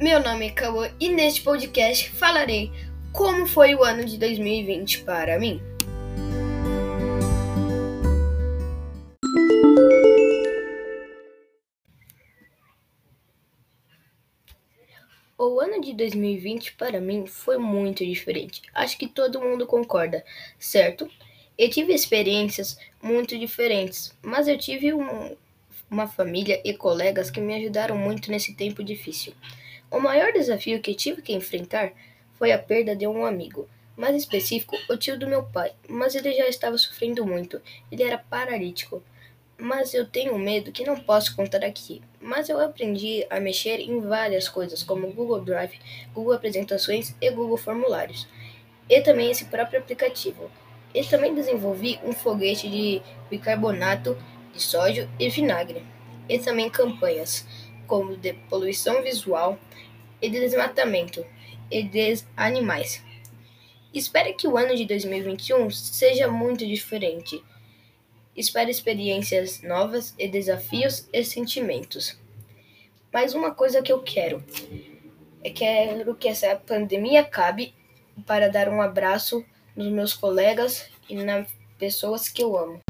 meu nome é Cauã e neste podcast falarei como foi o ano de 2020 para mim. O ano de 2020 para mim foi muito diferente. Acho que todo mundo concorda, certo? Eu tive experiências muito diferentes, mas eu tive um, uma família e colegas que me ajudaram muito nesse tempo difícil. O maior desafio que tive que enfrentar foi a perda de um amigo, mais específico, o tio do meu pai, mas ele já estava sofrendo muito, ele era paralítico. Mas eu tenho medo que não posso contar aqui. Mas eu aprendi a mexer em várias coisas, como Google Drive, Google Apresentações e Google Formulários. E também esse próprio aplicativo. E também desenvolvi um foguete de bicarbonato de sódio e vinagre. E também campanhas como de poluição visual e de desmatamento e de animais. Espero que o ano de 2021 seja muito diferente. Espero experiências novas e desafios e sentimentos. Mas uma coisa que eu quero é quero que essa pandemia acabe para dar um abraço nos meus colegas e nas pessoas que eu amo.